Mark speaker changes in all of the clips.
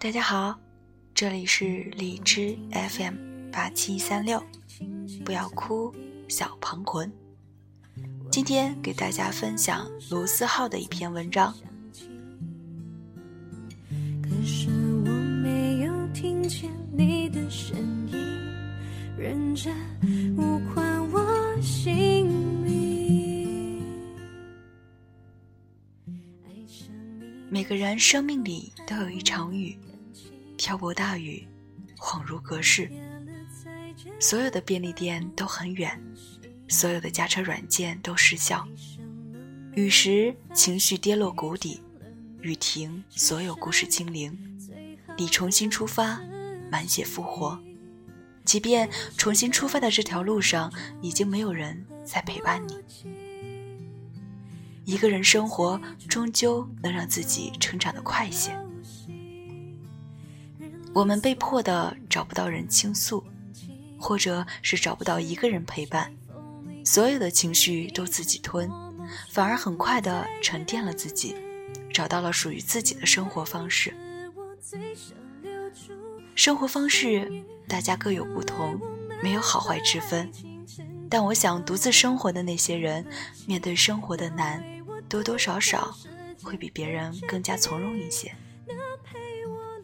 Speaker 1: 大家好，这里是荔枝 FM 八七三六，不要哭，小庞魂。今天给大家分享卢思浩的一篇文章。可是我没有听见你的声音，认真无关我心里。每个人生命里都有一场雨，瓢泼大雨，恍如隔世。所有的便利店都很远。所有的驾车软件都失效，雨时情绪跌落谷底，雨停，所有故事清零，你重新出发，满血复活。即便重新出发的这条路上已经没有人在陪伴你，一个人生活终究能让自己成长的快些。我们被迫的找不到人倾诉，或者是找不到一个人陪伴。所有的情绪都自己吞，反而很快的沉淀了自己，找到了属于自己的生活方式。生活方式大家各有不同，没有好坏之分。但我想，独自生活的那些人，面对生活的难，多多少少会比别人更加从容一些。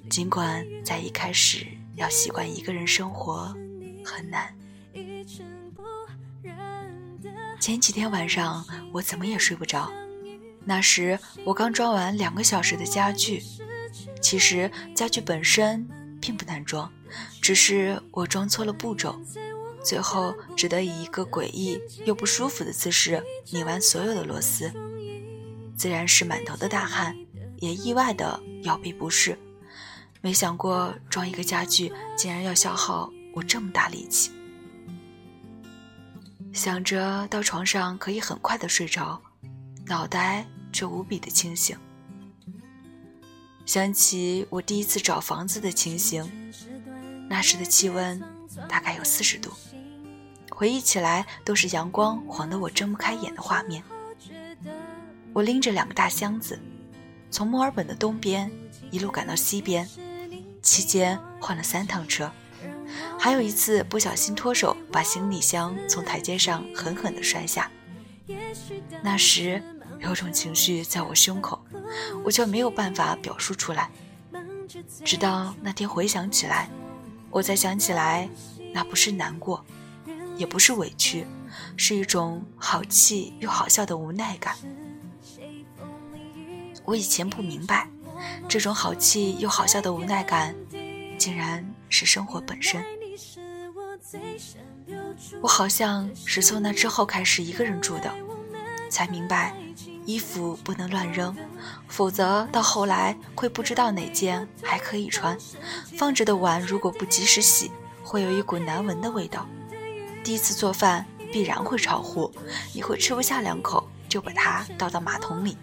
Speaker 1: 尽管在一开始要习惯一个人生活很难。前几天晚上我怎么也睡不着，那时我刚装完两个小时的家具，其实家具本身并不难装，只是我装错了步骤，最后只得以一个诡异又不舒服的姿势拧完所有的螺丝，自然是满头的大汗，也意外的腰背不适，没想过装一个家具竟然要消耗我这么大力气。想着到床上可以很快的睡着，脑袋却无比的清醒。想起我第一次找房子的情形，那时的气温大概有四十度，回忆起来都是阳光晃得我睁不开眼的画面。我拎着两个大箱子，从墨尔本的东边一路赶到西边，期间换了三趟车。还有一次不小心脱手，把行李箱从台阶上狠狠地摔下。那时有种情绪在我胸口，我却没有办法表述出来。直到那天回想起来，我才想起来，那不是难过，也不是委屈，是一种好气又好笑的无奈感。我以前不明白，这种好气又好笑的无奈感，竟然。是生活本身。我好像是从那之后开始一个人住的，才明白衣服不能乱扔，否则到后来会不知道哪件还可以穿。放着的碗如果不及时洗，会有一股难闻的味道。第一次做饭必然会炒糊，你会吃不下两口就把它倒到马桶里，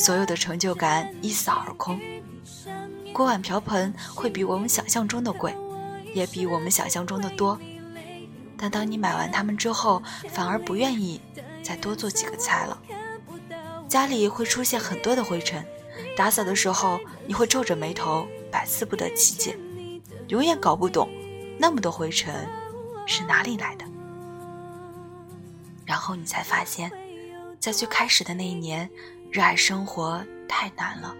Speaker 1: 所有的成就感一扫而空。锅碗瓢盆会比我们想象中的贵，也比我们想象中的多。但当你买完它们之后，反而不愿意再多做几个菜了。家里会出现很多的灰尘，打扫的时候你会皱着眉头，百思不得其解，永远搞不懂那么多灰尘是哪里来的。然后你才发现，在最开始的那一年，热爱生活太难了。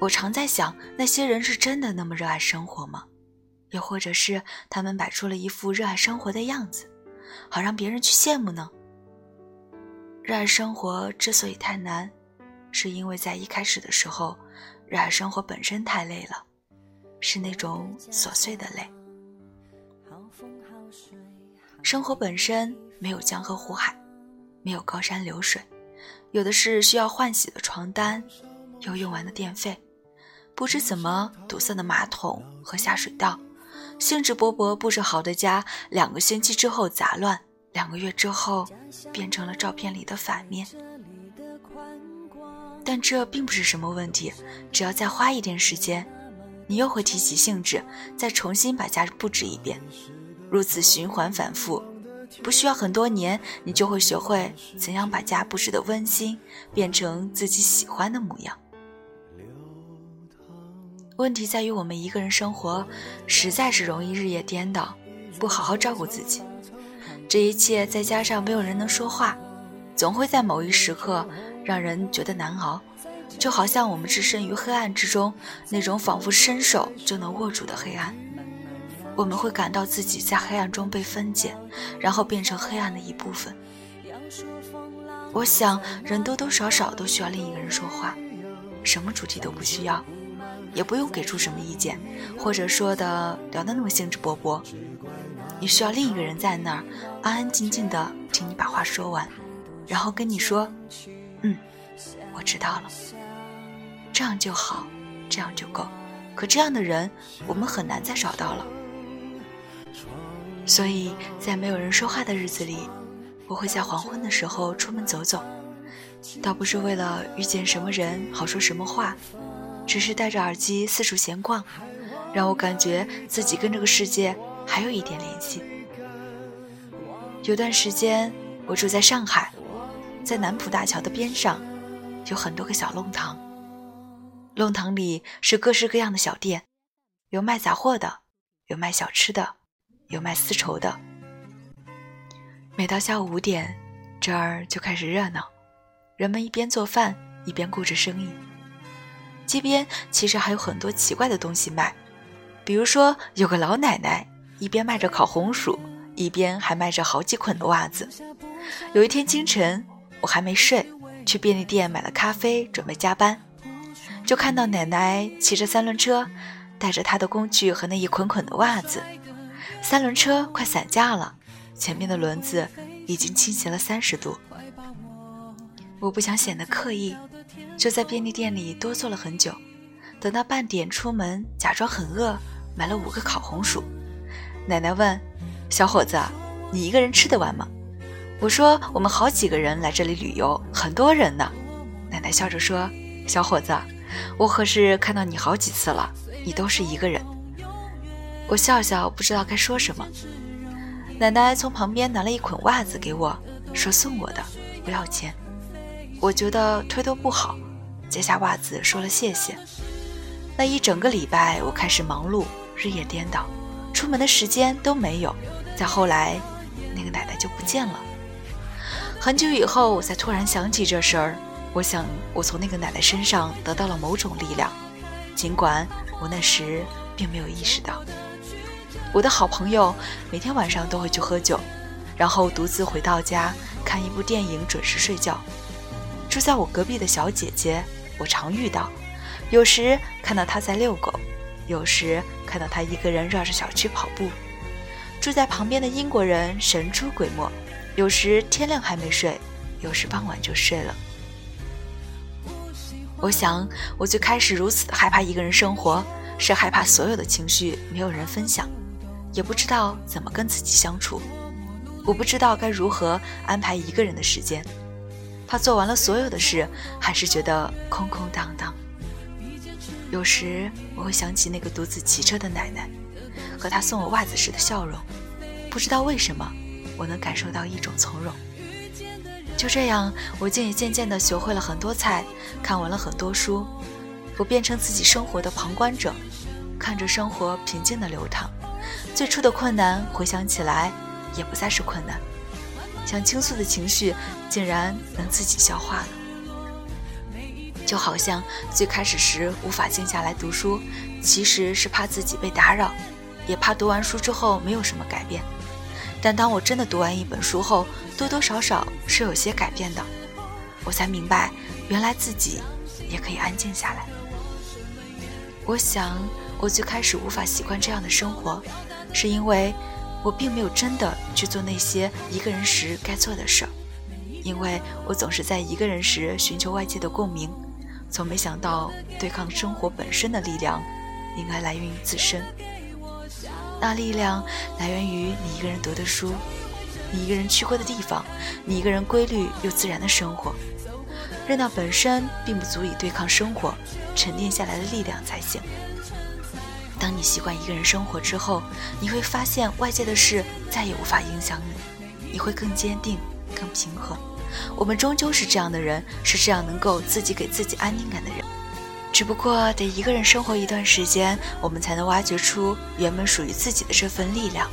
Speaker 1: 我常在想，那些人是真的那么热爱生活吗？又或者是他们摆出了一副热爱生活的样子，好让别人去羡慕呢？热爱生活之所以太难，是因为在一开始的时候，热爱生活本身太累了，是那种琐碎的累。生活本身没有江河湖海，没有高山流水，有的是需要换洗的床单，又用完的电费。不知怎么堵塞的马桶和下水道，兴致勃勃布置好的家，两个星期之后杂乱，两个月之后变成了照片里的反面。但这并不是什么问题，只要再花一点时间，你又会提起兴致，再重新把家布置一遍，如此循环反复，不需要很多年，你就会学会怎样把家布置的温馨，变成自己喜欢的模样。问题在于我们一个人生活，实在是容易日夜颠倒，不好好照顾自己。这一切再加上没有人能说话，总会在某一时刻让人觉得难熬。就好像我们置身于黑暗之中，那种仿佛伸手就能握住的黑暗，我们会感到自己在黑暗中被分解，然后变成黑暗的一部分。我想，人多多少少都需要另一个人说话，什么主题都不需要。也不用给出什么意见，或者说的聊得那么兴致勃勃。你需要另一个人在那儿安安静静的听你把话说完，然后跟你说：“嗯，我知道了。”这样就好，这样就够。可这样的人，我们很难再找到了。所以在没有人说话的日子里，我会在黄昏的时候出门走走，倒不是为了遇见什么人好说什么话。只是戴着耳机四处闲逛，让我感觉自己跟这个世界还有一点联系。有段时间我住在上海，在南浦大桥的边上，有很多个小弄堂，弄堂里是各式各样的小店，有卖杂货的，有卖小吃的，有卖丝绸的。每到下午五点，这儿就开始热闹，人们一边做饭一边顾着生意。街边其实还有很多奇怪的东西卖，比如说有个老奶奶一边卖着烤红薯，一边还卖着好几捆的袜子。有一天清晨，我还没睡，去便利店买了咖啡，准备加班，就看到奶奶骑着三轮车，带着她的工具和那一捆捆的袜子。三轮车快散架了，前面的轮子已经倾斜了三十度。我不想显得刻意。就在便利店里多坐了很久，等到半点出门，假装很饿，买了五个烤红薯。奶奶问：“小伙子，你一个人吃得完吗？”我说：“我们好几个人来这里旅游，很多人呢。”奶奶笑着说：“小伙子，我可是看到你好几次了，你都是一个人。”我笑笑，不知道该说什么。奶奶从旁边拿了一捆袜子给我，说送我的，不要钱。我觉得推脱不好，接下袜子说了谢谢。那一整个礼拜，我开始忙碌，日夜颠倒，出门的时间都没有。再后来，那个奶奶就不见了。很久以后，我才突然想起这事儿。我想，我从那个奶奶身上得到了某种力量，尽管我那时并没有意识到。我的好朋友每天晚上都会去喝酒，然后独自回到家看一部电影，准时睡觉。住在我隔壁的小姐姐，我常遇到，有时看到她在遛狗，有时看到她一个人绕着小区跑步。住在旁边的英国人神出鬼没，有时天亮还没睡，有时傍晚就睡了。我想，我最开始如此害怕一个人生活，是害怕所有的情绪没有人分享，也不知道怎么跟自己相处，我不知道该如何安排一个人的时间。他做完了所有的事，还是觉得空空荡荡。有时我会想起那个独自骑车的奶奶，和她送我袜子时的笑容。不知道为什么，我能感受到一种从容。就这样，我竟也渐渐地学会了很多菜，看完了很多书。我变成自己生活的旁观者，看着生活平静的流淌。最初的困难，回想起来也不再是困难。想倾诉的情绪，竟然能自己消化了。就好像最开始时无法静下来读书，其实是怕自己被打扰，也怕读完书之后没有什么改变。但当我真的读完一本书后，多多少少是有些改变的。我才明白，原来自己也可以安静下来。我想，我最开始无法习惯这样的生活，是因为。我并没有真的去做那些一个人时该做的事儿，因为我总是在一个人时寻求外界的共鸣，从没想到对抗生活本身的力量应该来源于自身。那力量来源于你一个人读的书，你一个人去过的地方，你一个人规律又自然的生活。热闹本身并不足以对抗生活沉淀下来的力量才行。当你习惯一个人生活之后，你会发现外界的事再也无法影响你，你会更坚定、更平和。我们终究是这样的人，是这样能够自己给自己安定感的人。只不过得一个人生活一段时间，我们才能挖掘出原本属于自己的这份力量。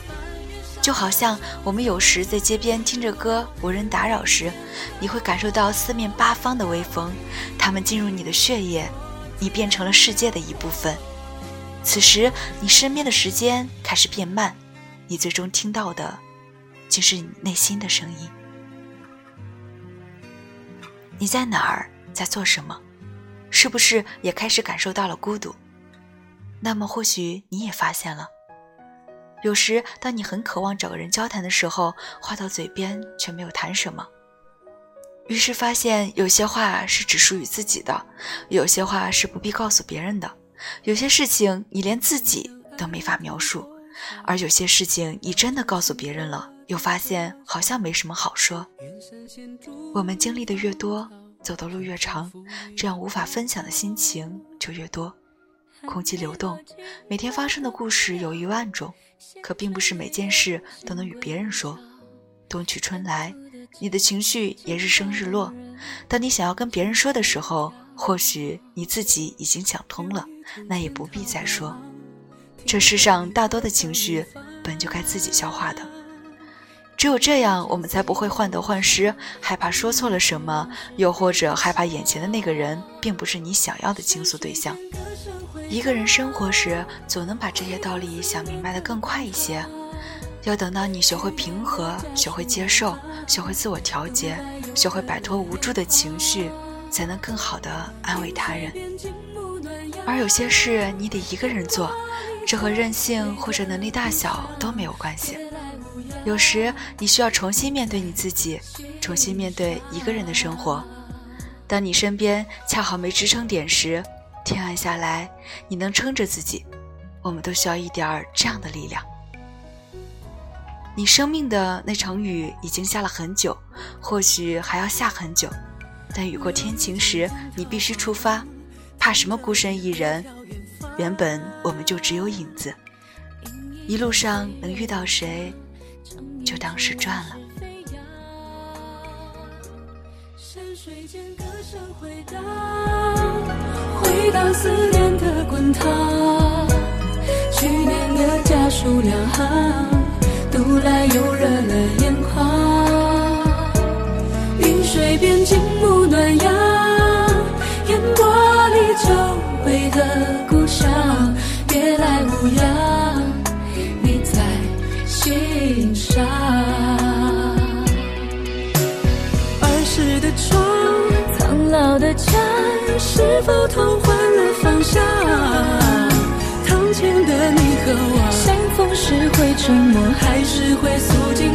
Speaker 1: 就好像我们有时在街边听着歌，无人打扰时，你会感受到四面八方的微风，它们进入你的血液，你变成了世界的一部分。此时，你身边的时间开始变慢，你最终听到的，竟是你内心的声音。你在哪儿，在做什么？是不是也开始感受到了孤独？那么，或许你也发现了。有时，当你很渴望找个人交谈的时候，话到嘴边却没有谈什么。于是发现，有些话是只属于自己的，有些话是不必告诉别人的，有些事情你连自己都没法描述，而有些事情你真的告诉别人了，又发现好像没什么好说。我们经历的越多，走的路越长，这样无法分享的心情就越多。空气流动，每天发生的故事有一万种。可并不是每件事都能与别人说。冬去春来，你的情绪也日升日落。当你想要跟别人说的时候，或许你自己已经想通了，那也不必再说。这世上大多的情绪本就该自己消化的，只有这样，我们才不会患得患失，害怕说错了什么，又或者害怕眼前的那个人并不是你想要的倾诉对象。一个人生活时，总能把这些道理想明白的更快一些。要等到你学会平和，学会接受，学会自我调节，学会摆脱无助的情绪，才能更好的安慰他人。而有些事你得一个人做，这和任性或者能力大小都没有关系。有时你需要重新面对你自己，重新面对一个人的生活。当你身边恰好没支撑点时，天暗下来，你能撑着自己，我们都需要一点儿这样的力量。你生命的那场雨已经下了很久，或许还要下很久，但雨过天晴时，你必须出发。怕什么孤身一人？原本我们就只有影子，一路上能遇到谁，就当是赚了。水间歌声回到思念的滚烫，去年的家书两行，读来又热了眼眶。云水边静沐暖阳，烟波久违的故乡，别来无恙，你在心上。儿时的窗，苍老的家，是否同换？了方向，堂前的你和我，相逢时会沉默，还是会诉尽